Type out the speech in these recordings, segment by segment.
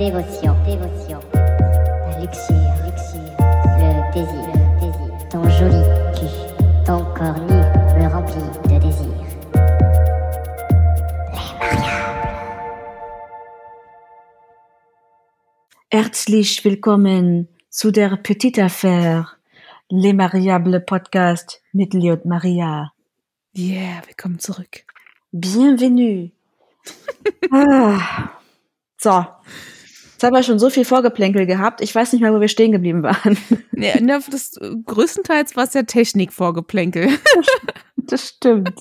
dévotion, dévotion. La luxure, luxure. Le désir, le désir. Ton joli cul, ton corps nu me remplit de désir. Herzlich willkommen zu der Petite Affaire, Les Mariables Podcast mit Leo und Maria. Yeah, willkommen zurück. Bienvenue. ah. So. Jetzt haben wir schon so viel Vorgeplänkel gehabt. Ich weiß nicht mehr, wo wir stehen geblieben waren. Ja, das, größtenteils war es ja Technik-Vorgeplänkel. Das stimmt.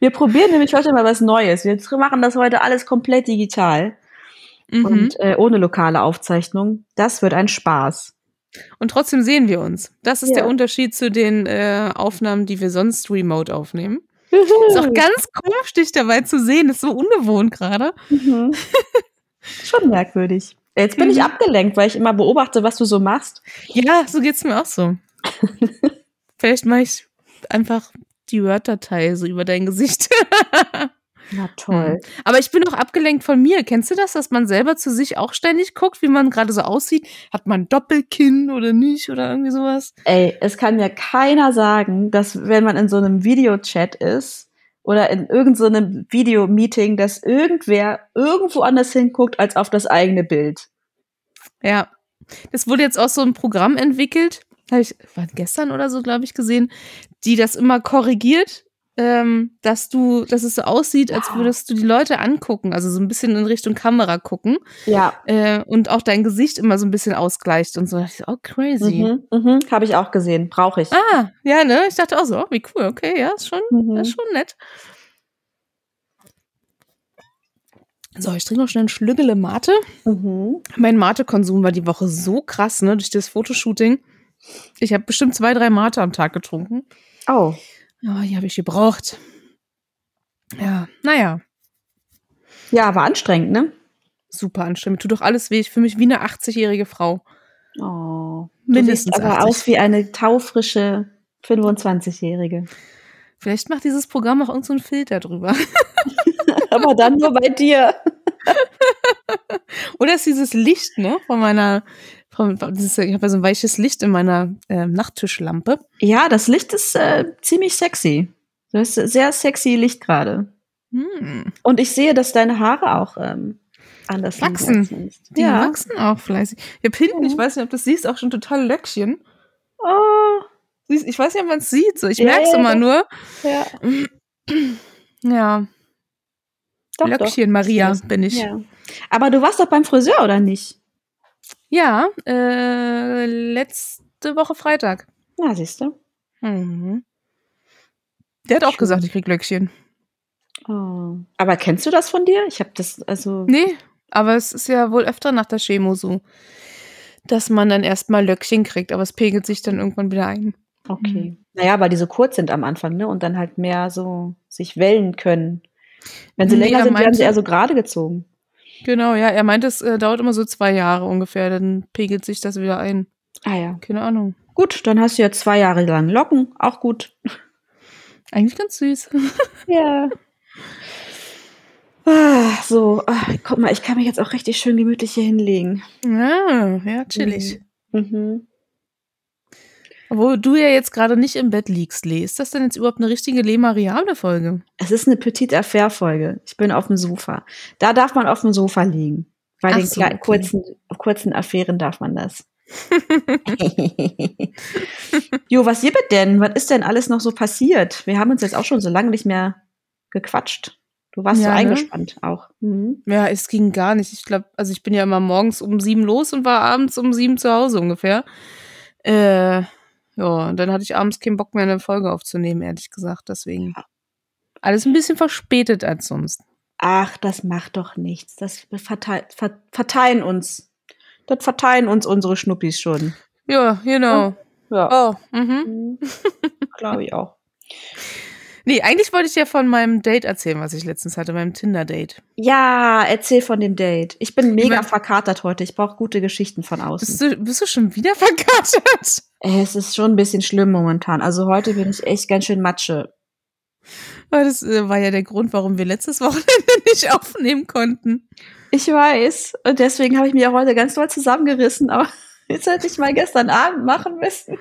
Wir probieren nämlich heute mal was Neues. Wir machen das heute alles komplett digital Mhm. und äh, ohne lokale Aufzeichnung. Das wird ein Spaß. Und trotzdem sehen wir uns. Das ist Ja. der Unterschied zu den äh, Aufnahmen, die wir sonst remote aufnehmen. Ist auch ganz komisch, dich dabei zu sehen. Ist so ungewohnt gerade. Mhm. Schon merkwürdig. Jetzt bin ich Mhm. abgelenkt, weil ich immer beobachte, was du so machst. Ja, so geht's mir auch so. Vielleicht mache ich einfach die Word-Datei so über dein Gesicht. Na toll. Aber ich bin auch abgelenkt von mir. Kennst du das, dass man selber zu sich auch ständig guckt, wie man gerade so aussieht? Hat man Doppelkinn oder nicht oder irgendwie sowas? Ey, es kann mir keiner sagen, dass wenn man in so einem Videochat ist oder in irgendeinem so Videomeeting, dass irgendwer irgendwo anders hinguckt als auf das eigene Bild. Ja. Es wurde jetzt auch so ein Programm entwickelt, habe ich war gestern oder so, glaube ich, gesehen, die das immer korrigiert, ähm, dass du, dass es so aussieht, als würdest du die Leute angucken, also so ein bisschen in Richtung Kamera gucken Ja. äh, und auch dein Gesicht immer so ein bisschen ausgleicht und so. Ich, oh, crazy. Mhm, mhm, Habe ich auch gesehen. Brauche ich. Ah, ja, ne? Ich dachte auch so, oh, wie cool, okay, ja, ist schon, Mhm. ist schon nett. So, ich trinke noch schnell ein Schlüggele Mate. Mhm. Mein Mate-Konsum war die Woche so krass, ne, durch das Fotoshooting. Ich habe bestimmt zwei, drei Mate am Tag getrunken. Oh. Ja, die habe ich gebraucht. Ja, naja, Ja, war anstrengend, ne? super anstrengend. Tut doch alles weh. Ich fühle mich wie eine 80-jährige Frau. Oh. Mindestens Du siehst aber 80. aus wie eine taufrische 25-Jährige. Vielleicht macht dieses Programm auch irgendeinen so einen Filter drüber. aber dann nur bei dir. Oder ist dieses Licht, ne, von meiner, ich habe ja so ein weiches Licht in meiner ähm, Nachttischlampe. Ja, das Licht ist äh, ziemlich sexy. Das ist sehr sexy Licht gerade. Hm. Und ich sehe, dass deine Haare auch ähm, anders Wachsen. Die Ja. wachsen auch fleißig. Ich habe hinten, ich weiß nicht, ob du das siehst, auch schon total Löckchen. Oh, Ich weiß nicht, ob man es sieht. So. Ich Ja, merke es ja, immer doch. nur. ja. Ja, Doch, Löckchen Maria bin ich. Ja. Aber du warst doch beim Friseur, oder nicht? Ja, äh, letzte Woche Freitag. Na, siehst du. Mhm. Der hat auch Schön. gesagt, ich krieg Löckchen. Oh. Aber kennst du das von dir? Ich habe das, also. Nee, aber es ist ja wohl öfter nach der Chemo so, dass man dann erstmal Löckchen kriegt, aber es pegelt sich dann irgendwann wieder ein. Okay. Naja, weil die so kurz sind am Anfang, ne? Und dann halt mehr so sich wellen können. Wenn sie Nee, länger er sind, werden sie eher so gerade gezogen. Genau, ja, er meint, es äh, dauert immer so zwei Jahre ungefähr, dann pegelt sich das wieder ein. Ah ja. Keine Ahnung. Gut, dann hast du ja zwei Jahre lang Locken. Auch gut. Eigentlich ganz süß. Ja. Ah, so, ah, guck mal, ich kann mich jetzt auch richtig schön gemütlich hier hinlegen. ja, ja, chillig. Mhm. Obwohl du ja jetzt gerade nicht im Bett liegst, Lee. Ist das denn jetzt überhaupt eine richtige Le-Mariable-Folge? Es ist eine Petite Affaire-Folge. Ich bin auf dem Sofa. Da darf man auf dem Sofa liegen. Bei Ach den so, okay. kurzen, kurzen Affären darf man das. jo, was gibt denn? Was ist denn alles noch so passiert? Wir haben uns jetzt auch schon so lange nicht mehr gequatscht. Du warst so Ja, ne? eingespannt auch. Mhm. Ja, es ging gar nicht. Ich glaube, also ich bin ja immer morgens um sieben los und war abends um sieben zu Hause ungefähr. Äh, ja, und dann hatte ich abends keinen Bock mehr, eine Folge aufzunehmen, ehrlich gesagt. Deswegen alles ein bisschen verspätet als sonst. Ach, das macht doch nichts. Das verteil, ver, verteilen uns. Das verteilen uns unsere Schnuppis schon. Ja, genau. Ja. Oh, mhm. Glaube ich auch. Nee, eigentlich wollte ich ja von meinem Date erzählen, was ich letztens hatte, meinem Tinder-Date. Ja, erzähl von dem Date. Ich bin mega mein- verkatert heute. Ich brauche gute Geschichten von Bist außen. du, bist du schon wieder verkatert? Es ist schon ein bisschen schlimm momentan. Also heute bin ich echt ganz schön Matsche. Das äh, war ja der Grund, warum wir letztes Wochenende nicht aufnehmen konnten. Ich weiß. Und deswegen habe ich mich auch heute ganz doll zusammengerissen. Aber jetzt hätte ich mal gestern Abend machen müssen.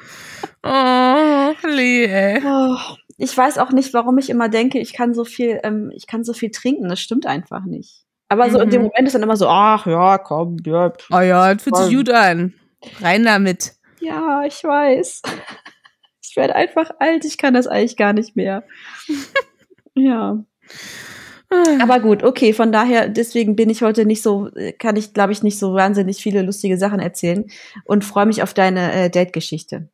Oh, Lee, ey. Oh, ich weiß auch nicht, warum ich immer denke, ich kann so viel, ähm, ich kann so viel trinken. Das stimmt einfach nicht. Aber so in dem Mhm. Moment ist dann immer so, ach ja, komm, ja. Oh ja, das fühlt sich gut an. Rein damit. ja, ich weiß. Ich werde einfach alt, ich kann das eigentlich gar nicht mehr. ja. Aber gut, okay, von daher, deswegen bin ich heute nicht so, kann ich, glaube ich, nicht so wahnsinnig viele lustige Sachen erzählen und freue mich auf deine äh, Date-Geschichte.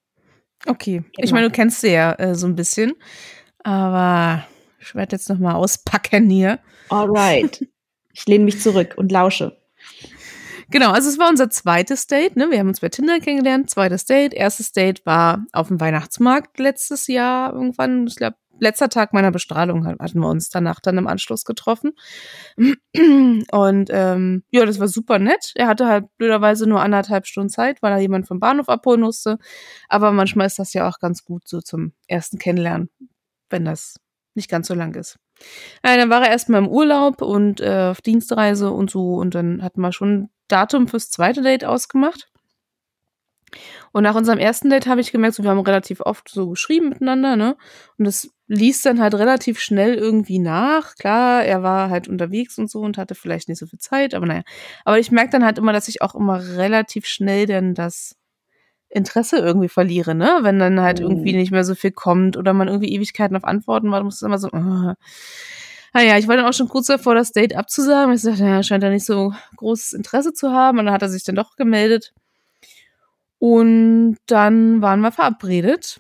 Okay. Ich Genau. meine, du kennst sie ja äh, so ein bisschen. Aber ich werde jetzt noch mal auspacken hier. Alright. Ich lehne mich zurück und lausche. Genau, also es war unser zweites Date. Ne? Wir haben uns bei Tinder kennengelernt. Zweites Date. Erstes Date war auf dem Weihnachtsmarkt letztes Jahr irgendwann. Ich glaube, letzter Tag meiner Bestrahlung hatten wir uns danach dann im Anschluss getroffen. Und ähm, ja, das war super nett. Er hatte halt blöderweise nur anderthalb Stunden Zeit, weil er jemand vom Bahnhof abholen musste. Aber manchmal ist das ja auch ganz gut so zum ersten Kennenlernen, wenn das nicht ganz so lang ist. Ja, dann war er erstmal im Urlaub und äh, auf Dienstreise und so. Und dann hatten wir schon ein Datum fürs zweite Date ausgemacht. Und nach unserem ersten Date habe ich gemerkt, so, wir haben relativ oft so geschrieben miteinander, ne? Und das ließ dann halt relativ schnell irgendwie nach. Klar, er war halt unterwegs und so und hatte vielleicht nicht so viel Zeit, aber naja. Aber ich merke dann halt immer, dass ich auch immer relativ schnell dann das Interesse irgendwie verliere, ne? Wenn dann halt Mhm. irgendwie nicht mehr so viel kommt oder man irgendwie Ewigkeiten auf Antworten warten muss, ist immer so, ah. Naja, ich war dann auch schon kurz davor, das Date abzusagen. Ich dachte, naja, scheint er nicht so großes Interesse zu haben. Und dann hat er sich dann doch gemeldet. Und dann waren wir verabredet.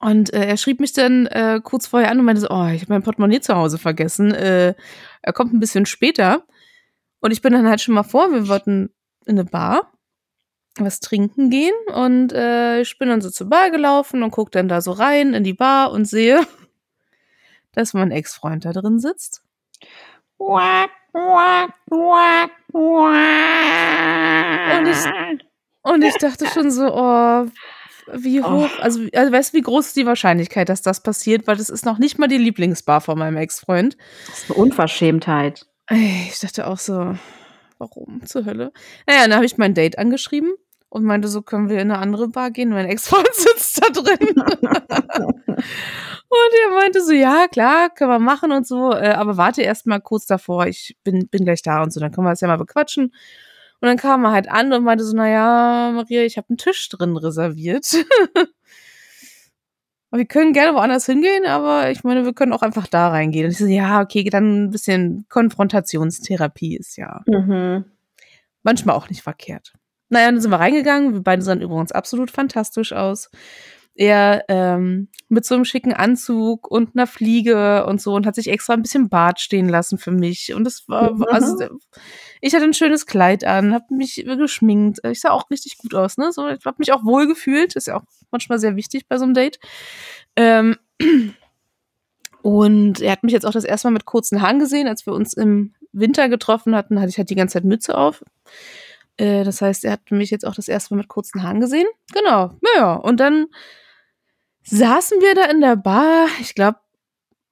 Und äh, er schrieb mich dann äh, kurz vorher an und meinte so, oh, ich habe mein Portemonnaie zu Hause vergessen. Äh, er kommt ein bisschen später. Und ich bin dann halt schon mal vor, wir wollten in eine Bar was trinken gehen. Und äh, ich bin dann so zur Bar gelaufen und guck dann da so rein in die Bar und sehe, dass mein Ex-Freund da drin sitzt. Und ich, und ich dachte schon so, oh, wie hoch, also, also weißt du, wie groß ist die Wahrscheinlichkeit, dass das passiert? Weil das ist noch nicht mal die Lieblingsbar von meinem Ex-Freund. Das ist eine Unverschämtheit. Ich dachte auch so, warum zur Hölle? Naja, dann habe ich mein Date angeschrieben und meinte so, können wir in eine andere Bar gehen? Mein Ex-Freund sitzt da drin. und er meinte so, ja, klar, können wir machen und so, äh, aber warte erst mal kurz davor, ich bin, bin gleich da und so, dann können wir das ja mal bequatschen. Und dann kam er halt an und meinte so, naja, Maria, ich habe einen Tisch drin reserviert. Wir können gerne woanders hingehen, aber ich meine, wir können auch einfach da reingehen. Und ich so, ja, okay, dann ein bisschen Konfrontationstherapie ist ja Mhm. manchmal auch nicht verkehrt. Naja, dann sind wir reingegangen. Wir beide sahen übrigens absolut fantastisch aus. Er ähm, mit so einem schicken Anzug und einer Fliege und so und hat sich extra ein bisschen Bart stehen lassen für mich. Und das war, Mhm. also ich hatte ein schönes Kleid an, habe mich geschminkt. Ich sah auch richtig gut aus, ne? So, ich habe mich auch wohl gefühlt. Ist ja auch manchmal sehr wichtig bei so einem Date. Ähm, und er hat mich jetzt auch das erste Mal mit kurzen Haaren gesehen, als wir uns im Winter getroffen hatten, hatte ich halt die ganze Zeit Mütze auf. Äh, das heißt, er hat mich jetzt auch das erste Mal mit kurzen Haaren gesehen. Genau. Naja, und dann saßen wir da in der Bar. Ich glaube,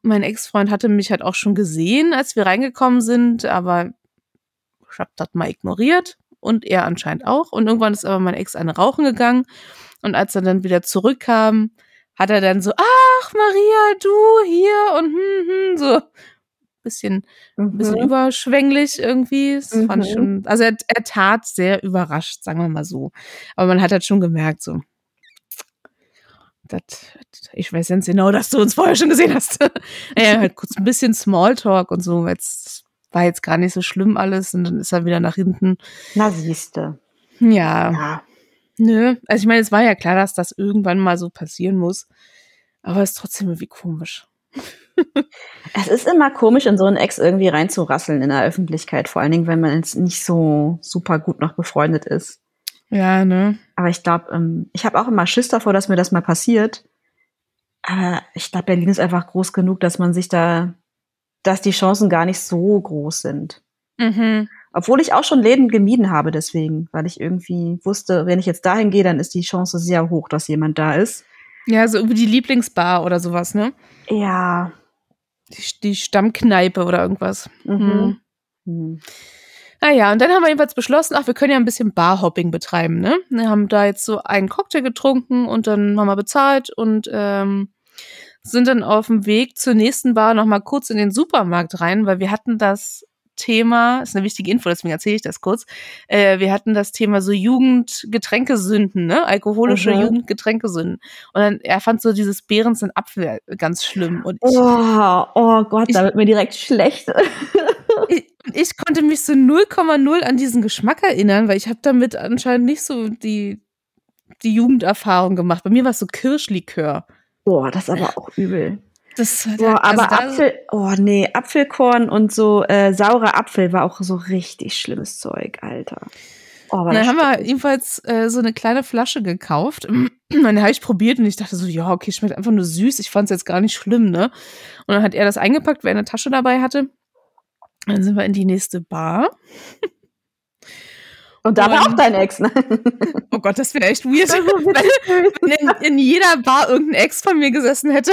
mein Ex-Freund hatte mich halt auch schon gesehen, als wir reingekommen sind, aber ich hab das mal ignoriert und er anscheinend auch. Und irgendwann ist aber mein Ex eine rauchen gegangen und als er dann wieder zurückkam, hat er dann so, ach Maria, du hier und hm, hm, so bisschen, ein bisschen Mhm. überschwänglich irgendwie. Das fand ich Mhm. schon, also er, er tat sehr überrascht, sagen wir mal so. Aber man hat halt schon gemerkt, so, das, ich weiß ganz genau, dass du uns vorher schon gesehen hast. ja, halt kurz ein bisschen Smalltalk und so, es war jetzt gar nicht so schlimm alles und dann ist er wieder nach hinten. Na, siehste. Ja, Ja. nö. Also ich meine, es war ja klar, dass das irgendwann mal so passieren muss. Aber es ist trotzdem irgendwie komisch. Es ist immer komisch, in so einen Ex irgendwie reinzurasseln in der Öffentlichkeit, vor allen Dingen, wenn man jetzt nicht so super gut noch befreundet ist. Ja, ne? Aber ich glaube, ähm, ich habe auch immer Schiss davor, dass mir das mal passiert. Aber ich glaube, Berlin ist einfach groß genug, dass man sich da, dass die Chancen gar nicht so groß sind. Mhm. Obwohl ich auch schon Läden gemieden habe deswegen, weil ich irgendwie wusste, wenn ich jetzt dahin gehe, dann ist die Chance sehr hoch, dass jemand da ist. Ja, so irgendwie die Lieblingsbar oder sowas, ne? Ja. Die, die Stammkneipe oder irgendwas. Mhm. Mhm. Naja, und dann haben wir jedenfalls beschlossen, ach, wir können ja ein bisschen Barhopping betreiben, ne? Wir haben da jetzt so einen Cocktail getrunken und dann haben wir bezahlt und ähm, sind dann auf dem Weg zur nächsten Bar nochmal kurz in den Supermarkt rein, weil wir hatten das Thema, ist eine wichtige Info, deswegen erzähle ich das kurz. Äh, wir hatten das Thema so Jugendgetränkesünden, ne? Alkoholische Mhm. Jugendgetränkesünden. Und dann, er fand so dieses Behrens in Apfel ganz schlimm. Und ich, Oh, oh Gott, da wird mir direkt schlecht. ich, ich konnte mich so 0,0 an diesen Geschmack erinnern, weil ich habe damit anscheinend nicht so die, die Jugenderfahrung gemacht. Bei mir war es so Kirschlikör. Boah, das ist aber auch übel. Das, Boah, also aber Apfel, oh nee, Apfelkorn und so äh, saurer Apfel war auch so richtig schlimmes Zeug, Alter. Oh, dann haben wir jedenfalls äh, so eine kleine Flasche gekauft. Und dann habe ich probiert und ich dachte so, ja, okay, schmeckt einfach nur süß. Ich fand es jetzt gar nicht schlimm, ne? Und dann hat er das eingepackt, weil er eine Tasche dabei hatte. Dann sind wir in die nächste Bar. Und da war auch dein Ex, ne? Oh Gott, das wäre echt weird, wenn in, in jeder Bar irgendein Ex von mir gesessen hätte.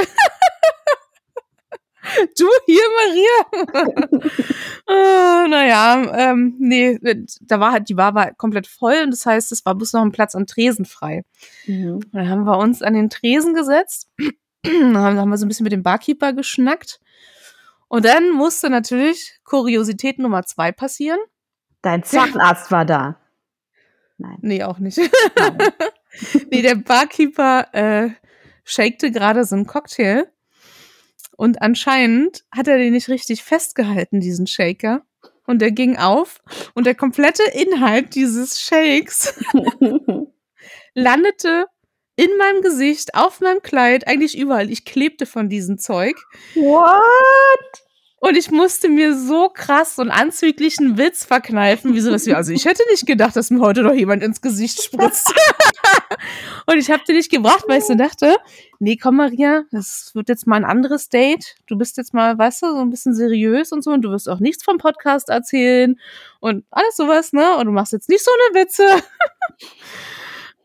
Du hier, Maria. äh, naja, ähm, nee, da war halt, die Bar war komplett voll und das heißt, es war bloß noch ein Platz am Tresen frei. Mhm. Und Dann haben wir uns an den Tresen gesetzt, dann haben haben wir so ein bisschen mit dem Barkeeper geschnackt. Und dann musste natürlich Kuriosität Nummer zwei passieren. Dein Zahnarzt war da. Nein. Nee, auch nicht. Nein. nee, der Barkeeper äh, shakte gerade so einen Cocktail. Und anscheinend hat er den nicht richtig festgehalten, diesen Shaker. Und der ging auf. Und der komplette Inhalt dieses Shakes landete in meinem Gesicht, auf meinem Kleid, eigentlich überall. Ich klebte von diesem Zeug. What? Und ich musste mir so krass einen anzüglichen Witz verkneifen, wie sowas wie, also ich hätte nicht gedacht, dass mir heute noch jemand ins Gesicht spritzt. und ich habe den nicht gebracht, weil ich so dachte, nee, komm Maria, das wird jetzt mal ein anderes Date. Du bist jetzt mal, weißt du, so ein bisschen seriös und so und du wirst auch nichts vom Podcast erzählen und alles sowas, ne? Und du machst jetzt nicht so eine Witze.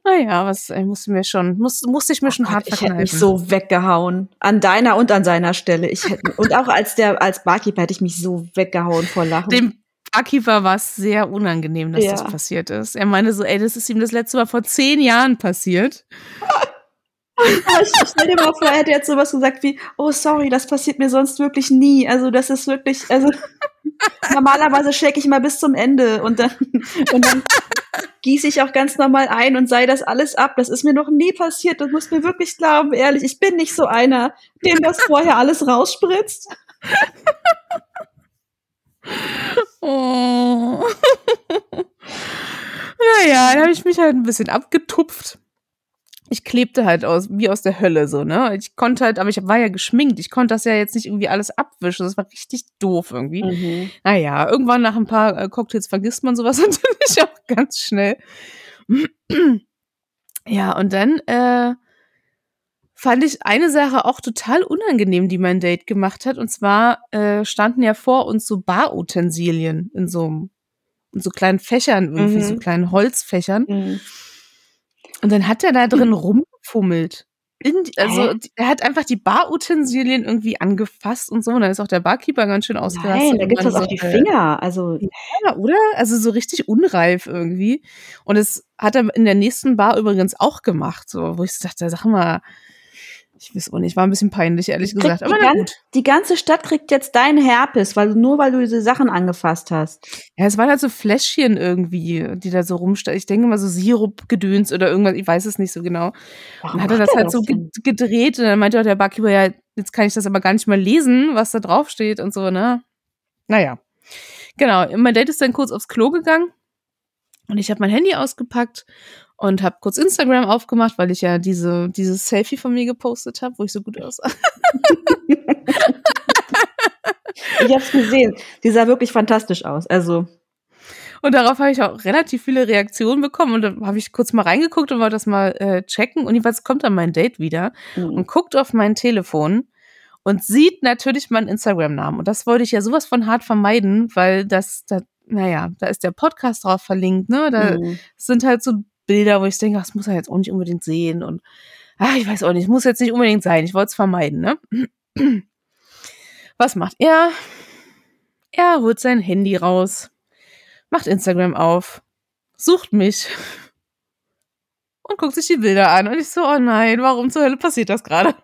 Naja, was, ich musste mir schon, muss, musste ich mir schon hart ich hätte verkneifen. mich so weggehauen. An deiner und an seiner Stelle. Ich hätte, und auch als der, als Barkeeper hätte ich mich so weggehauen vor Lachen. Dem Barkeeper war es sehr unangenehm, dass Ja. das passiert ist. Er meinte so, ey, das ist ihm das letzte Mal vor zehn Jahren passiert. Aber ich stell dir mal vor, er hätte jetzt sowas gesagt wie, oh sorry, das passiert mir sonst wirklich nie. Also das ist wirklich, also normalerweise shake ich mal bis zum Ende und dann, und dann gieße ich auch ganz normal ein und sei das alles ab. Das ist mir noch nie passiert. Das muss mir wirklich glauben, ehrlich. Ich bin nicht so einer, dem das vorher alles rausspritzt. Oh. naja, dann habe ich mich halt ein bisschen abgetupft. Ich klebte halt aus, wie aus der Hölle so, ne? Ich konnte halt, aber ich war ja geschminkt. Ich konnte das ja jetzt nicht irgendwie alles abwischen. Das war richtig doof irgendwie. Naja, irgendwann nach ein paar äh, Cocktails vergisst man sowas natürlich auch ganz schnell. ja, und dann äh, fand ich eine Sache auch total unangenehm, die mein Date gemacht hat. Und zwar äh, standen ja vor uns so Barutensilien in so, in so kleinen Fächern, irgendwie, Mhm. so kleinen Holzfächern. Mhm. Und dann hat er da drin rumgefummelt. In, die- also Hä? er hat einfach die Barutensilien irgendwie angefasst und so. Und dann ist auch der Barkeeper ganz schön ausgerastet. Nein, da gibt es meinte auf die äh, Finger. Also, ja, oder? Also so richtig unreif irgendwie. Und das hat er in der nächsten Bar übrigens auch gemacht, so, wo ich so dachte, sag mal, ich weiß auch nicht, war ein bisschen peinlich, ehrlich gesagt. die, Aber na gan gut. die ganze Stadt kriegt jetzt deinen Herpes, weil du, nur weil du diese Sachen angefasst hast. Ja, es waren halt so Fläschchen irgendwie, die da so rumstanden. Ich denke mal so Sirupgedöns oder irgendwas, ich weiß es nicht so genau. Warum Dann hat er das halt so ge denn? gedreht und dann meinte auch der Barkeeper, ja, jetzt kann ich das aber gar nicht mal lesen, was da drauf steht und so, ne? Naja. Genau, mein Date ist dann kurz aufs Klo gegangen und ich habe mein Handy ausgepackt und habe kurz Instagram aufgemacht, weil ich ja diese dieses Selfie von mir gepostet habe, wo ich so gut aussah. Ich hab's gesehen. Die sah wirklich fantastisch aus. Also, Und darauf habe ich auch relativ viele Reaktionen bekommen und dann habe ich kurz mal reingeguckt und wollte das mal äh, checken und jedenfalls kommt dann mein Date wieder mm. und guckt auf mein Telefon und sieht natürlich meinen Instagram-Namen. Und das wollte ich ja sowas von hart vermeiden, weil das, da, naja, da ist der Podcast drauf verlinkt, ne? Da Mm. sind halt so Bilder, wo ich denke, das muss er jetzt auch nicht unbedingt sehen. Und ach, ich weiß auch nicht, muss jetzt nicht unbedingt sein, ich wollte es vermeiden, ne? Was macht er? Er holt sein Handy raus, macht Instagram auf, sucht mich und guckt sich die Bilder an. Und ich so, oh nein, warum zur Hölle passiert das gerade?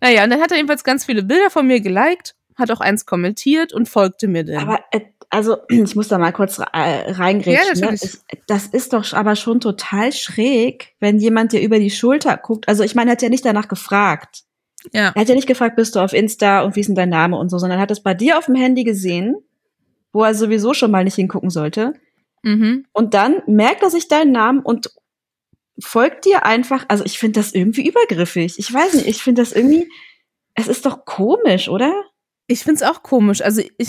Naja, und dann hat er jedenfalls ganz viele Bilder von mir geliked, hat auch eins kommentiert und folgte mir dann. Aber äh, also, ich muss da mal kurz äh, reingrätschen. Ja, ne? das ist doch aber schon total schräg, wenn jemand dir über die Schulter guckt. Also, ich meine, er hat ja nicht danach gefragt. Ja. Er hat ja nicht gefragt, bist du auf Insta und wie ist denn dein Name und so, sondern hat es bei dir auf dem Handy gesehen, wo er sowieso schon mal nicht hingucken sollte. Mhm. Und dann merkt er sich deinen Namen und folgt dir einfach. Also ich finde das irgendwie übergriffig. Ich weiß nicht, ich finde das irgendwie, es ist doch komisch, oder? Ich find's auch komisch. Also ich,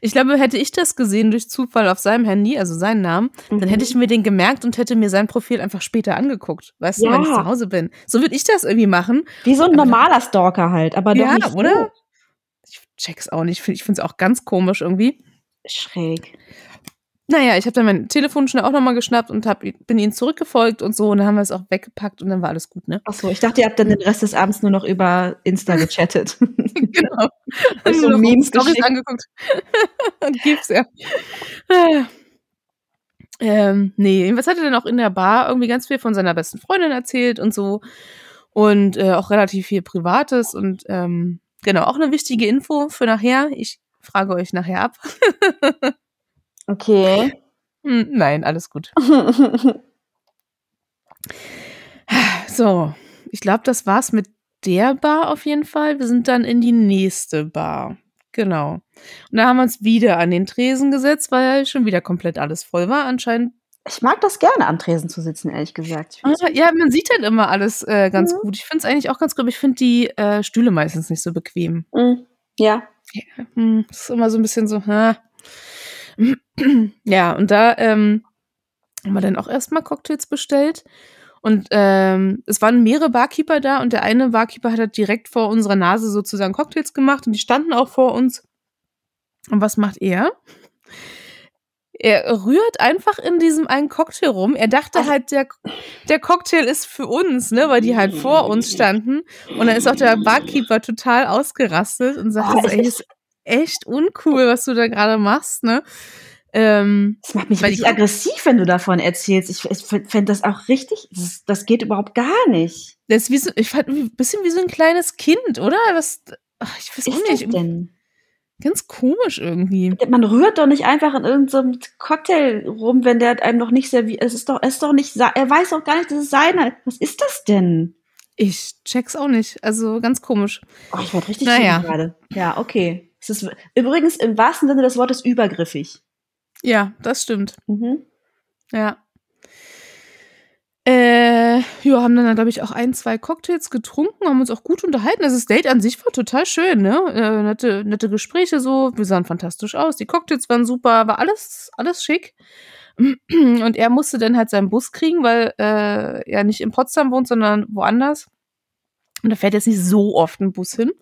ich glaube, hätte ich das gesehen durch Zufall auf seinem Handy, also seinen Namen, dann Mhm. hätte ich mir den gemerkt und hätte mir sein Profil einfach später angeguckt. Weißt du, wenn ich Ja. zu Hause bin. So würde ich das irgendwie machen. Wie so ein normaler Stalker halt, aber doch Ja, nicht so oder? Ich check's auch nicht. Ich finde es auch ganz komisch irgendwie. schräg. Naja, ich habe dann mein Telefon schnell auch nochmal geschnappt und hab, bin ihnen zurückgefolgt und so. Und dann haben wir es auch weggepackt und dann war alles gut, ne? Ach so, ich dachte, ihr habt dann den Rest des Abends nur noch über Insta gechattet. genau. Euch so Memes Stories angeguckt. und gibt's ja. Ähm, nee, jedenfalls hat er dann auch in der Bar irgendwie ganz viel von seiner besten Freundin erzählt und so. Und äh, auch relativ viel Privates und ähm, genau, auch eine wichtige Info für nachher. Ich frage euch nachher ab. Okay. Hm, nein, alles gut. So, ich glaube, das war's mit der Bar auf jeden Fall. Wir sind dann in die nächste Bar. Genau. Und da haben wir uns wieder an den Tresen gesetzt, weil schon wieder komplett alles voll war. Anscheinend. ich mag das gerne, am Tresen zu sitzen, ehrlich gesagt. Ah, ja, man sieht halt immer alles äh, ganz Mhm. gut. Ich finde es eigentlich auch ganz gut, aber ich finde die äh, Stühle meistens nicht so bequem. Mm, Ja. Hm, das ist immer so ein bisschen so, ha. Ja, und da ähm, haben wir dann auch erstmal Cocktails bestellt. Und ähm, es waren mehrere Barkeeper da und der eine Barkeeper hat halt direkt vor unserer Nase sozusagen Cocktails gemacht und die standen auch vor uns. Und was macht er? Er rührt einfach in diesem einen Cocktail rum. Er dachte Also- halt, der, der Cocktail ist für uns, ne, weil die halt vor uns standen. Und dann ist auch der Barkeeper total ausgerastet und sagte, Oh, ey, ist- ist echt uncool, was du da gerade machst, ne? Ähm, Das macht mich richtig aggressiv, wenn du davon erzählst. Ich, ich fände das auch richtig. Das, das geht überhaupt gar nicht. das ist wie so, ich fand ein bisschen wie so ein kleines Kind, oder? Das, ach, ich weiß Was auch ist das nicht. denn? Ganz komisch irgendwie. Man rührt doch nicht einfach in irgendeinem Cocktail rum, wenn der einem noch nicht serviert. Es ist doch, es ist doch nicht, er weiß doch gar nicht, dass es seiner. Was ist das denn? Ich check's auch nicht. Also ganz komisch. Oh, ich werde richtig Naja. gerade. Ja, okay. Es ist übrigens im wahrsten Sinne des Wortes übergriffig. Ja, das stimmt. Mhm. Ja. Äh, ja, haben dann, glaube ich, auch ein, zwei Cocktails getrunken, haben uns auch gut unterhalten. Also das Date an sich war total schön, ne? Äh, nette, nette Gespräche so, wir sahen fantastisch aus, die Cocktails waren super, war alles, alles schick. Und er musste dann halt seinen Bus kriegen, weil äh, er nicht in Potsdam wohnt, sondern woanders. Und da fährt jetzt nicht so oft ein Bus hin.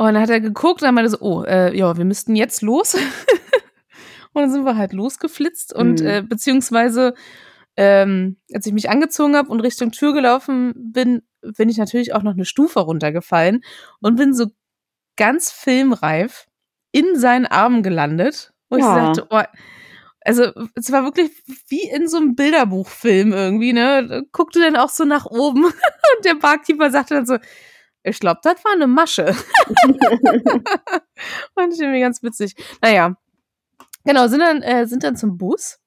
Und dann hat er geguckt und dann meinte er so, oh, äh, ja, wir müssten jetzt los. und dann sind wir halt losgeflitzt und Mhm. äh, beziehungsweise ähm, als ich mich angezogen habe und Richtung Tür gelaufen bin, bin ich natürlich auch noch eine Stufe runtergefallen und bin so ganz filmreif in seinen Armen gelandet. Wo ich so Ja. dachte, oh, also es war wirklich wie in so einem Bilderbuchfilm irgendwie, ne? Guckte dann auch so nach oben und der Barkeeper sagte dann so, ich glaube, das war eine Masche. Fand ich irgendwie ganz witzig. Naja, genau, sind dann, äh, sind dann zum Bus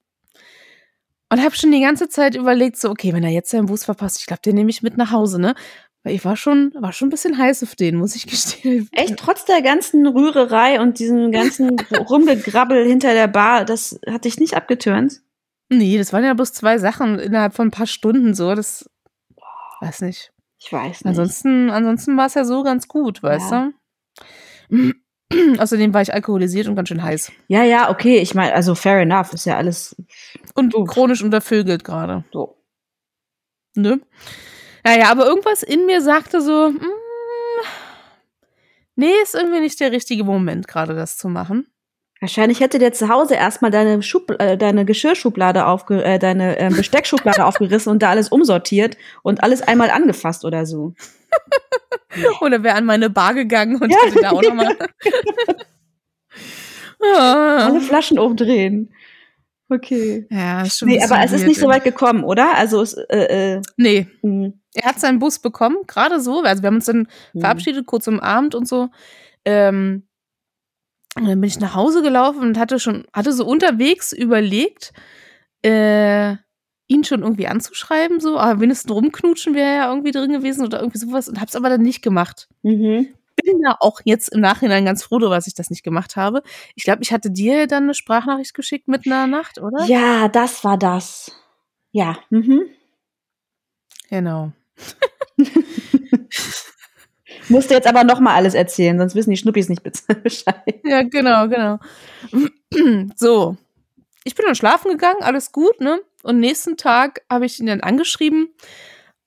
und habe schon die ganze Zeit überlegt, so, okay, wenn er jetzt seinen Bus verpasst, ich glaube, den nehme ich mit nach Hause, ne? Weil ich war schon, war schon ein bisschen heiß auf den, muss ich gestehen. Echt, trotz der ganzen Rührerei und diesem ganzen Rumgegrabbel hinter der Bar, das hat dich nicht abgetürnt? Nee, das waren ja bloß zwei Sachen innerhalb von ein paar Stunden so, das weiß nicht. Ich weiß nicht. Ansonsten, ansonsten war es ja so ganz gut, weißt Ja. du? Außerdem war ich alkoholisiert und ganz schön heiß. ja, ja, okay, ich meine, also fair enough, ist ja alles Und Uff. chronisch untervögelt gerade. so. Ne? Naja, aber irgendwas in mir sagte so, mm, nee, ist irgendwie nicht der richtige Moment, gerade das zu machen. Wahrscheinlich hätte der zu Hause erstmal deine, Schub, äh, deine Geschirrschublade aufge, äh, deine äh, Besteckschublade aufgerissen und da alles umsortiert und alles einmal angefasst oder so. oder wäre an meine Bar gegangen und ja. hätte da auch nochmal. Alle Flaschen umdrehen. Okay. Ja, ist schon Nee, aber es ist nicht so weit gekommen, oder? Also es, äh, äh, Nee. Mh. Er hat seinen Bus bekommen, gerade so. Also wir haben uns dann mhm. verabschiedet, kurz am Abend und so. Ähm, und dann bin ich nach Hause gelaufen und hatte schon, hatte so unterwegs überlegt, äh, ihn schon irgendwie anzuschreiben, so, aber wenigstens rumknutschen wäre ja irgendwie drin gewesen oder irgendwie sowas und hab's aber dann nicht gemacht. Mhm. Bin ja auch jetzt im Nachhinein ganz froh, dass ich das nicht gemacht habe. Ich glaube, ich hatte dir dann eine Sprachnachricht geschickt mit einer Nacht, oder? Ja, das war das. Ja. Mhm. Genau. Musste jetzt aber noch mal alles erzählen, sonst wissen die Schnuppis nicht Bescheid. Ja, genau, genau. So, ich bin dann schlafen gegangen, alles gut, ne? Und nächsten Tag habe ich ihn dann angeschrieben.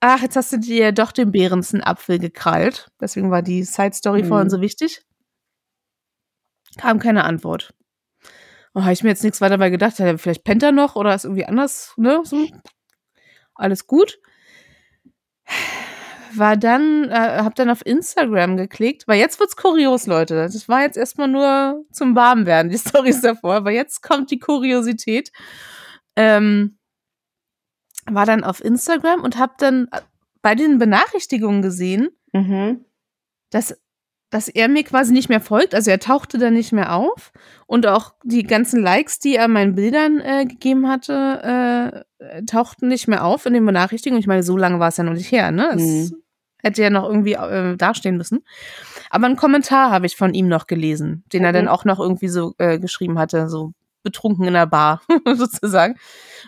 Ach, jetzt hast du dir doch den Behrensen-Apfel gekrallt. Deswegen war die Side-Story mhm. vorhin so wichtig. Kam keine Antwort. Und habe ich mir jetzt nichts weiter dabei gedacht. Vielleicht pennt er noch oder ist irgendwie anders, ne? So. Alles gut war dann, äh, hab dann auf Instagram geklickt, weil jetzt wird's kurios, Leute. Das war jetzt erstmal nur zum Warmwerden, die Storys davor, aber jetzt kommt die Kuriosität. Ähm, war dann auf Instagram und hab dann bei den Benachrichtigungen gesehen, mhm. dass, dass er mir quasi nicht mehr folgt. Also er tauchte dann nicht mehr auf. Und auch die ganzen Likes, die er meinen Bildern äh, gegeben hatte, äh, tauchten nicht mehr auf in den Benachrichtigungen. Ich meine, so lange war es ja noch nicht her, ne? Es mhm. Hätte ja noch irgendwie äh, dastehen müssen. Aber einen Kommentar habe ich von ihm noch gelesen, den okay. er dann auch noch irgendwie so äh, geschrieben hatte, so betrunken in der Bar sozusagen.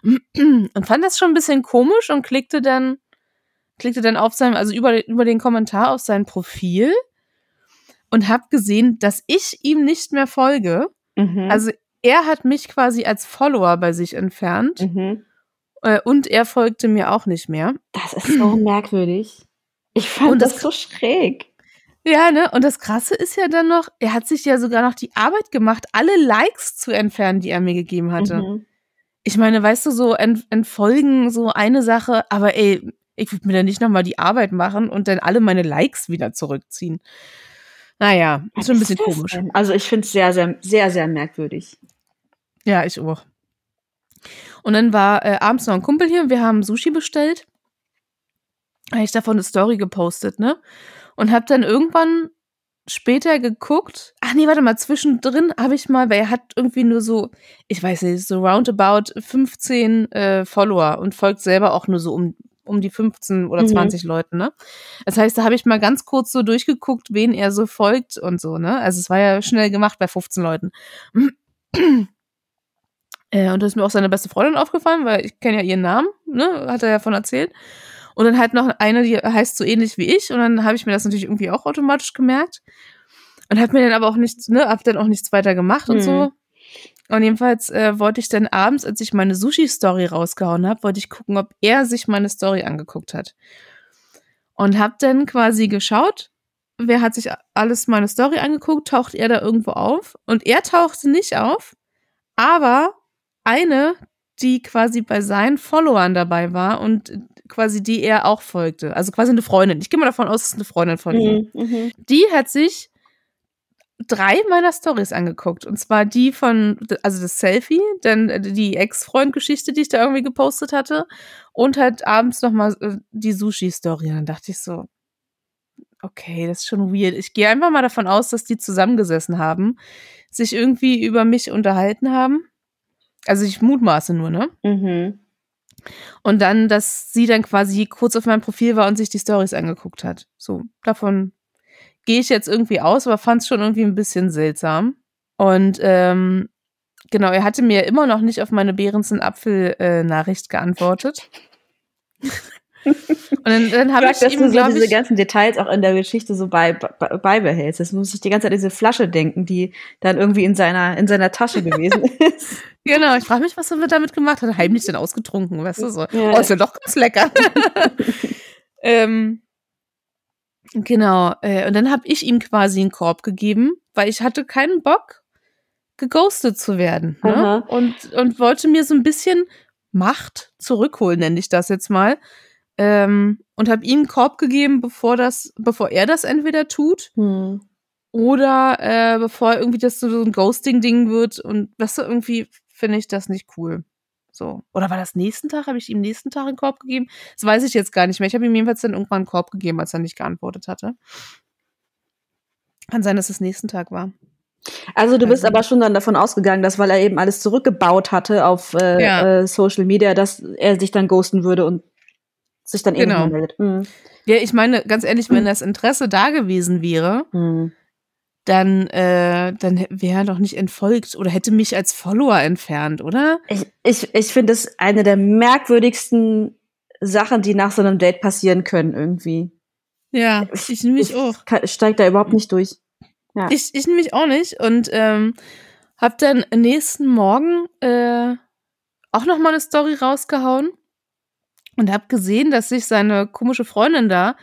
Und fand das schon ein bisschen komisch und klickte dann, klickte dann auf sein, also über, über den Kommentar auf sein Profil und habe gesehen, dass ich ihm nicht mehr folge. Mhm. Also er hat mich quasi als Follower bei sich entfernt. Mhm. Äh, und er folgte mir auch nicht mehr. Das ist so merkwürdig. Ich fand und das, das so schräg. Ja, ne? Und das Krasse ist ja dann noch, er hat sich ja sogar noch die Arbeit gemacht, alle Likes zu entfernen, die er mir gegeben hatte. Mhm. Ich meine, weißt du, so ent entfolgen so eine Sache, aber ey, ich würde mir da nicht nochmal die Arbeit machen und dann alle meine Likes wieder zurückziehen. Naja, ist schon ein bisschen komisch. Denn? Also ich finde es sehr, sehr, sehr, sehr merkwürdig. Ja, ich auch. Und dann war äh, abends noch ein Kumpel hier und wir haben Sushi bestellt habe ich davon eine Story gepostet, ne? Und habe dann irgendwann später geguckt. Ach nee, warte mal, zwischendrin habe ich mal, weil er hat irgendwie nur so, ich weiß nicht, so roundabout 15 äh, Follower und folgt selber auch nur so um, um die 15 oder 20 mhm. Leuten, ne? Das heißt, da habe ich mal ganz kurz so durchgeguckt, wen er so folgt und so, ne? Also es war ja schnell gemacht bei 15 Leuten. äh, und das ist mir auch seine beste Freundin aufgefallen, weil ich kenne ja ihren Namen, ne? Hat er ja von erzählt. Und dann halt noch eine, die heißt so ähnlich wie ich. Und dann habe ich mir das natürlich irgendwie auch automatisch gemerkt. Und habe mir dann aber auch nichts, ne, hab dann auch nichts weiter gemacht und mhm. so. Und jedenfalls äh, wollte ich dann abends, als ich meine Sushi-Story rausgehauen habe, wollte ich gucken, ob er sich meine Story angeguckt hat. Und habe dann quasi geschaut, wer hat sich alles meine Story angeguckt, taucht er da irgendwo auf. Und er tauchte nicht auf, aber eine, die quasi bei seinen Followern dabei war und quasi die er auch folgte. Also quasi eine Freundin. Ich gehe mal davon aus, es ist eine Freundin von ihm. Mhm, mhm. Die hat sich drei meiner Stories angeguckt. Und zwar die von, also das Selfie, dann die Ex-Freund-Geschichte, die ich da irgendwie gepostet hatte. Und halt abends nochmal äh, die Sushi-Story. Dann dachte ich so, okay, das ist schon weird. Ich gehe einfach mal davon aus, dass die zusammengesessen haben, sich irgendwie über mich unterhalten haben. Also ich mutmaße nur, ne? Mhm. Und dann, dass sie dann quasi kurz auf meinem Profil war und sich die Stories angeguckt hat. So, davon gehe ich jetzt irgendwie aus, aber fand es schon irgendwie ein bisschen seltsam. Und ähm, genau, er hatte mir immer noch nicht auf meine Behrensen-Apfel-Nachricht äh, geantwortet. Und dann, dann habe ich, ich ihm, dass du so diese ganzen Details auch in der Geschichte so bei, bei, beibehältst. Das muss ich die ganze Zeit an diese Flasche denken, die dann irgendwie in seiner, in seiner Tasche gewesen ist. Genau, ich frage mich, was er damit gemacht hat. Heimlich denn ausgetrunken, weißt du so. Ja. Oh, ist ja doch ganz lecker. ähm, genau, äh, und dann habe ich ihm quasi einen Korb gegeben, weil ich hatte keinen Bock, geghostet zu werden. Ne? Und, und wollte mir so ein bisschen Macht zurückholen, nenne ich das jetzt mal. Ähm, und habe ihm einen Korb gegeben, bevor das, bevor er das entweder tut Hm. oder äh, bevor irgendwie das so ein Ghosting-Ding wird. Und weißt du, irgendwie finde ich das nicht cool. So. Oder war das nächsten Tag? Habe ich ihm nächsten Tag einen Korb gegeben? Das weiß ich jetzt gar nicht mehr. Ich habe ihm jedenfalls dann irgendwann einen Korb gegeben, als er nicht geantwortet hatte. Kann sein, dass es nächsten Tag war. Also du bist Also- aber schon dann davon ausgegangen, dass weil er eben alles zurückgebaut hatte auf äh, Ja. äh, Social Media, dass er sich dann ghosten würde und sich dann Genau. eben meldet. Mhm. Ja, ich meine, ganz ehrlich, wenn das Interesse da gewesen wäre, Mhm. Dann, äh, dann wäre er doch nicht entfolgt oder hätte mich als Follower entfernt, oder? Ich, ich, ich finde es eine der merkwürdigsten Sachen, die nach so einem Date passieren können irgendwie. Ja, ich nämlich auch. kann- steig da überhaupt nicht durch. Ja. Ich, ich nämlich auch nicht. Und ähm, hab dann nächsten Morgen äh, auch noch mal eine Story rausgehauen und hab gesehen, dass sich seine komische Freundin da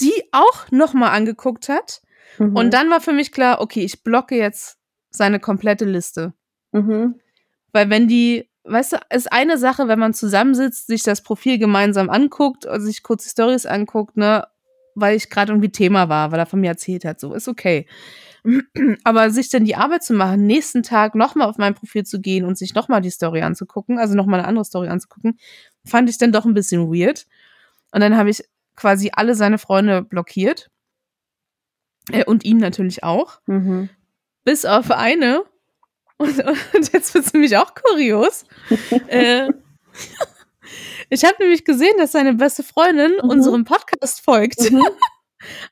die auch noch mal angeguckt hat. Mhm. Und dann war für mich klar, okay, ich blocke jetzt seine komplette Liste. Mhm. Weil wenn die, weißt du, ist eine Sache, wenn man zusammensitzt, sich das Profil gemeinsam anguckt und sich kurz die Stories anguckt, ne, weil ich gerade irgendwie Thema war, weil er von mir erzählt hat, so ist okay. Aber sich dann die Arbeit zu machen, nächsten Tag nochmal auf mein Profil zu gehen und sich nochmal die Story anzugucken, also nochmal eine andere Story anzugucken, fand ich dann doch ein bisschen weird. Und dann habe ich quasi alle seine Freunde blockiert. Äh, und ihn natürlich auch. Mhm. Bis auf eine. Und, und jetzt wird es nämlich auch kurios. äh, ich habe nämlich gesehen, dass seine beste Freundin Mhm. unserem Podcast folgt. Mhm.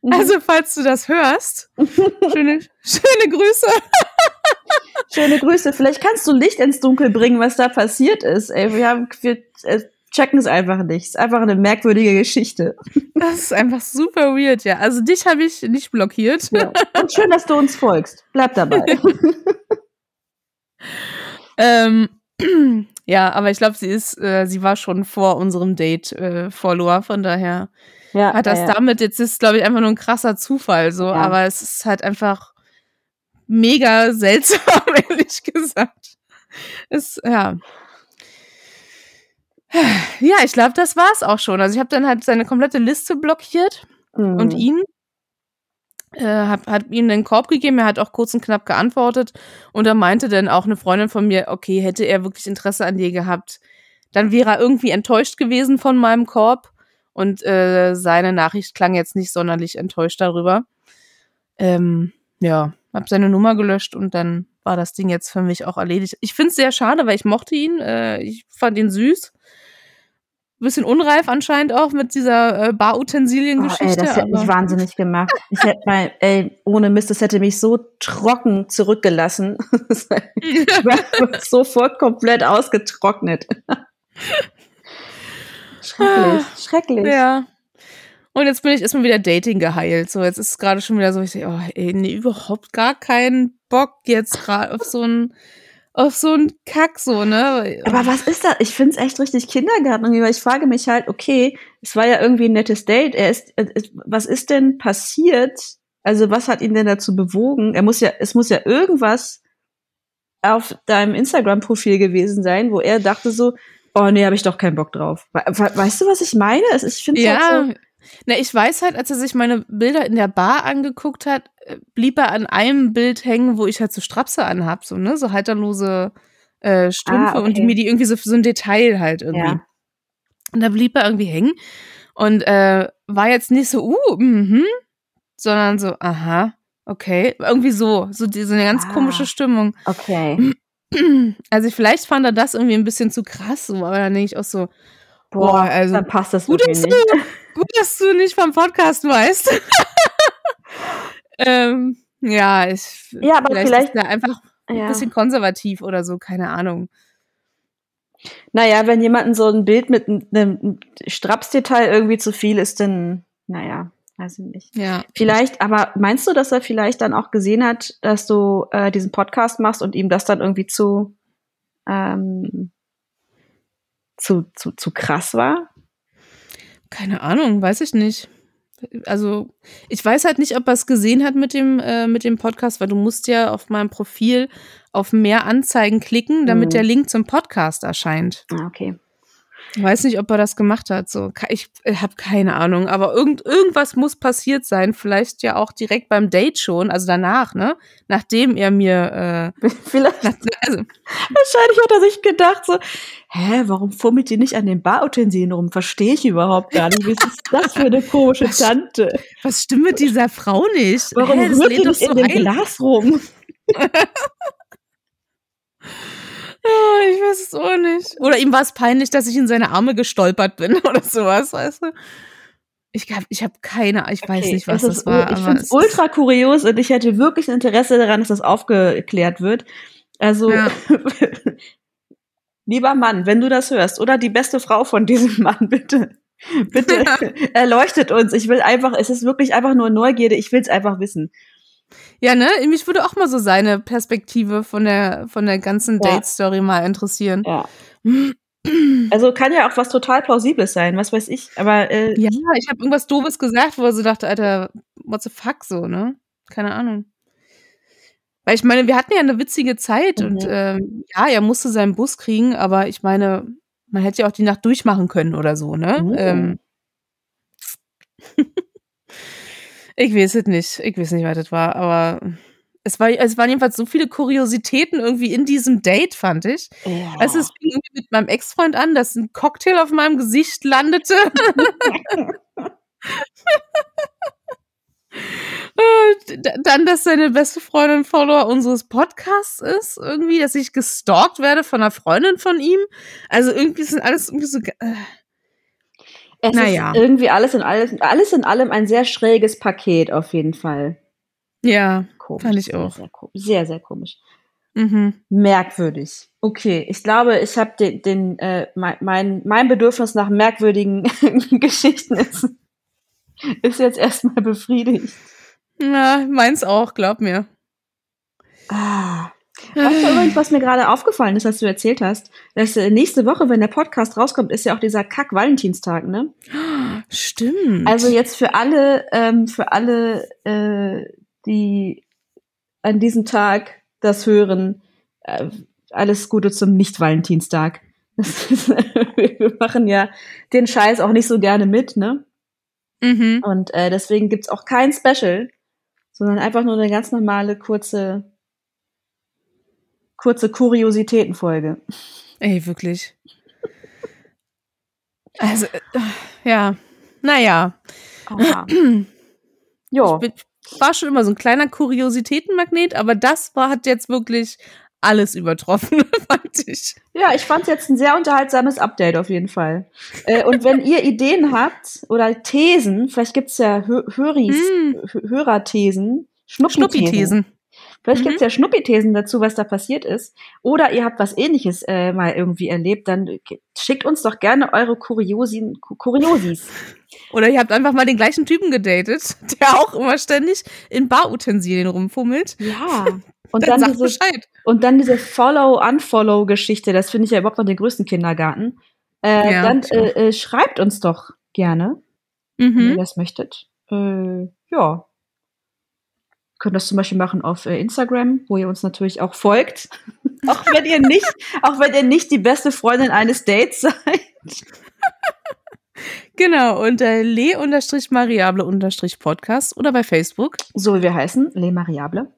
Mhm. Also, falls du das hörst, schöne, schöne Grüße. Schöne Grüße. Vielleicht kannst du Licht ins Dunkel bringen, was da passiert ist. Ey, wir, haben, wir checken es einfach nicht. Es ist einfach eine merkwürdige Geschichte. Das ist einfach super weird, ja. Also, dich habe ich nicht blockiert. Ja. Und schön, dass du uns folgst. Bleib dabei. Ähm, ja, aber ich glaube, sie ist, äh, sie war schon vor unserem Date äh, Follower, von daher Ja, hat das ja, damit, jetzt ist, glaube ich, einfach nur ein krasser Zufall, so, aber es ist halt einfach mega seltsam, ehrlich gesagt. Es, ja. Ja, ich glaube, das war's auch schon. Also ich habe dann halt seine komplette Liste blockiert Mhm. und ihn äh, hab, hat ihm den Korb gegeben, er hat auch kurz und knapp geantwortet und da meinte dann auch eine Freundin von mir, okay, hätte er wirklich Interesse an dir gehabt, dann wäre er irgendwie enttäuscht gewesen von meinem Korb und äh, seine Nachricht klang jetzt nicht sonderlich enttäuscht darüber. Ähm, ja, hab seine Nummer gelöscht und dann war das Ding jetzt für mich auch erledigt. Ich finde es sehr schade, weil ich mochte ihn, äh, ich fand ihn süß. Bisschen unreif anscheinend auch mit dieser äh, Oh, Barutensilien-Geschichte. ey, das hätte mich wahnsinnig gemacht. Ich hätte mal, ey, ohne Mist, das hätte mich so trocken zurückgelassen. ich war sofort komplett ausgetrocknet. Schrecklich, schrecklich. Ja. Und jetzt bin ich erstmal wieder Dating geheilt. So, jetzt ist es gerade schon wieder so, ich denke, oh, ey, nee, überhaupt gar keinen Bock jetzt gerade auf so einen, auf so einen Kack, so, ne? Aber was ist das? Ich finde es echt richtig Kindergarten irgendwie, weil ich frage mich halt, okay, es war ja irgendwie ein nettes Date. Er ist, äh, ist- was ist denn passiert? Also was hat ihn denn dazu bewogen? Er muss ja, es muss ja irgendwas auf deinem Instagram-Profil gewesen sein, wo er dachte so, oh nee, habe ich doch keinen Bock drauf. We we weißt du, was ich meine? Es ist- Ich finde ja, halt so, na, ich weiß halt, als er sich meine Bilder in der Bar angeguckt hat, äh, blieb er an einem Bild hängen, wo ich halt so Strapse anhab, so, ne? So halterlose äh, Strümpfe Ah, und okay. mir die irgendwie so, so ein Detail halt irgendwie. Ja. Und da blieb er irgendwie hängen und äh, war jetzt nicht so, uh, mhm, sondern so, aha, okay. Irgendwie so, so diese eine ganz Ah. komische Stimmung. okay. Also vielleicht fand er das irgendwie ein bisschen zu krass, so, aber dann denke ich auch so, Boah, also dann passt das gut, dass nicht. gut, dass du nicht vom Podcast weißt. ähm, ja, ich, Ja, aber vielleicht- ist er einfach ein Ja. bisschen konservativ oder so, keine Ahnung. Naja, wenn jemandem so ein Bild mit einem Strapsdetail irgendwie zu viel ist, dann, naja, weiß ich nicht. Ja. Vielleicht, aber meinst du, dass er vielleicht dann auch gesehen hat, dass du äh, diesen Podcast machst und ihm das dann irgendwie zu, ähm, zu, zu, zu krass war? Keine Ahnung, weiß ich nicht. Also ich weiß halt nicht, ob er es gesehen hat mit dem, äh, mit dem Podcast, weil du musst ja auf meinem Profil auf mehr Anzeigen klicken, damit Mhm. der Link zum Podcast erscheint. Ah, okay. Ich weiß nicht, ob er das gemacht hat. So, ich habe keine Ahnung, aber irgend, irgendwas muss passiert sein. Vielleicht ja auch direkt beim Date schon, also danach, ne? Nachdem er mir, Vielleicht, äh, nach, also, wahrscheinlich hat er sich gedacht so, hä, warum fummelt die nicht an den Barutensilien rum? Verstehe ich überhaupt gar nicht. Was ist das für eine komische Tante? was stimmt mit dieser Frau nicht? Warum Hä, das rührt die doch nicht in so dem. Glas rum? Ah, ich weiß es auch nicht. Oder ihm war es peinlich, dass ich in seine Arme gestolpert bin oder sowas, weißt du? Ich, hab- ich habe keine, ich weiß Okay, nicht, was das ist, war. Ich finde es ultra kurios und ich hätte wirklich Interesse daran, dass das aufgeklärt wird. Also, Ja. lieber Mann, wenn du das hörst, oder die beste Frau von diesem Mann, bitte. Bitte erleuchtet uns. Ich will einfach, es ist wirklich einfach nur Neugierde. Ich will es einfach wissen. Ja, ne? Mich würde auch mal so seine Perspektive von der, von der ganzen Ja. Date-Story mal interessieren. Ja. Also kann ja auch was total Plausibles sein, was weiß ich. Aber äh, Ja, ich habe irgendwas Doofes gesagt, wo er so dachte, Alter, what the fuck, so, ne? Keine Ahnung. Weil ich meine, wir hatten ja eine witzige Zeit Mhm. und ähm, ja, er musste seinen Bus kriegen, aber ich meine, man hätte ja auch die Nacht durchmachen können oder so, ne? Mhm. Ähm, ich weiß es nicht. Ich weiß nicht, was das war, aber es, war, es waren jedenfalls so viele Kuriositäten irgendwie in diesem Date, fand ich. ja. Also es fing irgendwie mit meinem Ex-Freund an, dass ein Cocktail auf meinem Gesicht landete. Dann, dass seine beste Freundin Follower unseres Podcasts ist, irgendwie, dass ich gestalkt werde von einer Freundin von ihm. Also irgendwie sind alles irgendwie so. Äh, es naja. ist irgendwie alles in alles, alles in allem ein sehr schräges Paket auf jeden Fall. ja, Komisch. Fand ich sehr, auch. Sehr, komisch. sehr, sehr komisch. mhm. Merkwürdig. Okay, ich glaube, ich habe den, den äh, mein, mein, mein Bedürfnis nach merkwürdigen Geschichten ist, ist jetzt erstmal befriedigt. Ja, meins auch, glaub mir. Ah. Weißt du übrigens, was mir gerade aufgefallen ist, was du erzählt hast? Dass äh, nächste Woche, wenn der Podcast rauskommt, ist ja auch dieser Kack-Valentinstag, ne? Stimmt. Also jetzt für alle, ähm, für alle, äh, die an diesem Tag das hören, äh, alles Gute zum Nicht-Valentinstag. Wir machen ja den Scheiß auch nicht so gerne mit, ne? mhm. Und äh, deswegen gibt's auch kein Special, sondern einfach nur eine ganz normale, kurze, kurze Kuriositätenfolge. Ey, wirklich. Also, äh, ja. Naja. Ich bin, war schon immer so ein kleiner Kuriositätenmagnet, aber das war, hat jetzt wirklich alles übertroffen, fand ich. Ja, ich fand jetzt ein sehr unterhaltsames Update auf jeden Fall. Äh, und wenn ihr Ideen habt oder Thesen, vielleicht gibt's ja Hö Höris, Mm, Hö- Hörerthesen, Schnuppithesen. Vielleicht Mhm. gibt's ja Schnuppithesen dazu, was da passiert ist. Oder ihr habt was ähnliches äh, mal irgendwie erlebt, dann ge- schickt uns doch gerne eure Kuriosin, Ku- Kuriosis. Oder ihr habt einfach mal den gleichen Typen gedatet, der auch immer ständig in Barutensilien rumfummelt. Ja. Und Dann, dann, diese, Bescheid. und dann diese Follow-Unfollow-Geschichte, das finde ich ja überhaupt noch den größten Kindergarten. Äh, Ja, dann äh, äh, schreibt uns doch gerne. wenn ihr Mhm. das möchtet. Äh, ja. Könnt das zum Beispiel machen auf äh, Instagram, wo ihr uns natürlich auch folgt. auch wenn ihr nicht, auch wenn ihr nicht die beste Freundin eines Dates seid. Genau, unter le-mariable-podcast oder bei Facebook. So wie wir heißen, Le Mariable.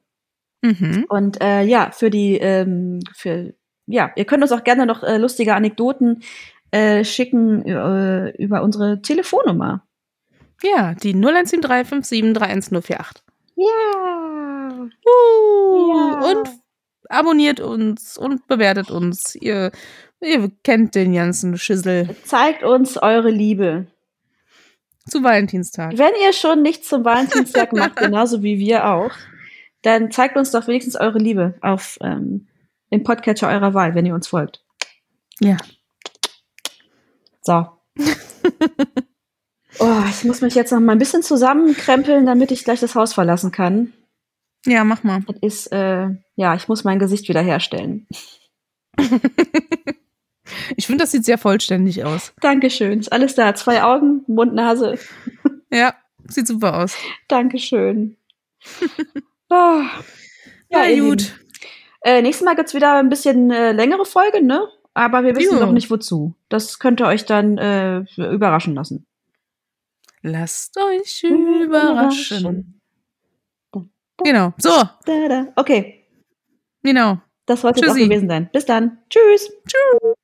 Mhm. Und äh, ja, für die, ähm, für, ja, ihr könnt uns auch gerne noch äh, lustige Anekdoten äh, schicken äh, über unsere Telefonnummer. Ja, die 017357310448. Ja. Uh, Ja. Und abonniert uns und bewertet uns. Ihr, ihr kennt den ganzen Schissel Zeigt uns eure Liebe. zu Valentinstag. Wenn ihr schon nichts zum Valentinstag macht, genauso wie wir auch, dann zeigt uns doch wenigstens eure Liebe auf ähm, dem Podcatcher eurer Wahl, wenn ihr uns folgt. Ja. So. oh, ich muss mich jetzt noch mal ein bisschen zusammenkrempeln, damit ich gleich das Haus verlassen kann. Ja, mach mal. Das ist, äh, ja, ich muss mein Gesicht wieder herstellen. Ich finde, das sieht sehr vollständig aus. Dankeschön. Ist alles da. Zwei Augen, Mund, Nase. Ja, Sieht super aus. Dankeschön. oh. Ja, ja gut. Äh, nächstes Mal gibt's wieder ein bisschen äh, längere Folge, ne? Aber wir wissen jo. noch nicht wozu. Das könnt ihr euch dann äh, überraschen lassen. Lasst euch überraschen. Genau. So. Okay. Genau. Das sollte es auch gewesen sein. Bis dann. Tschüss. Tschüss.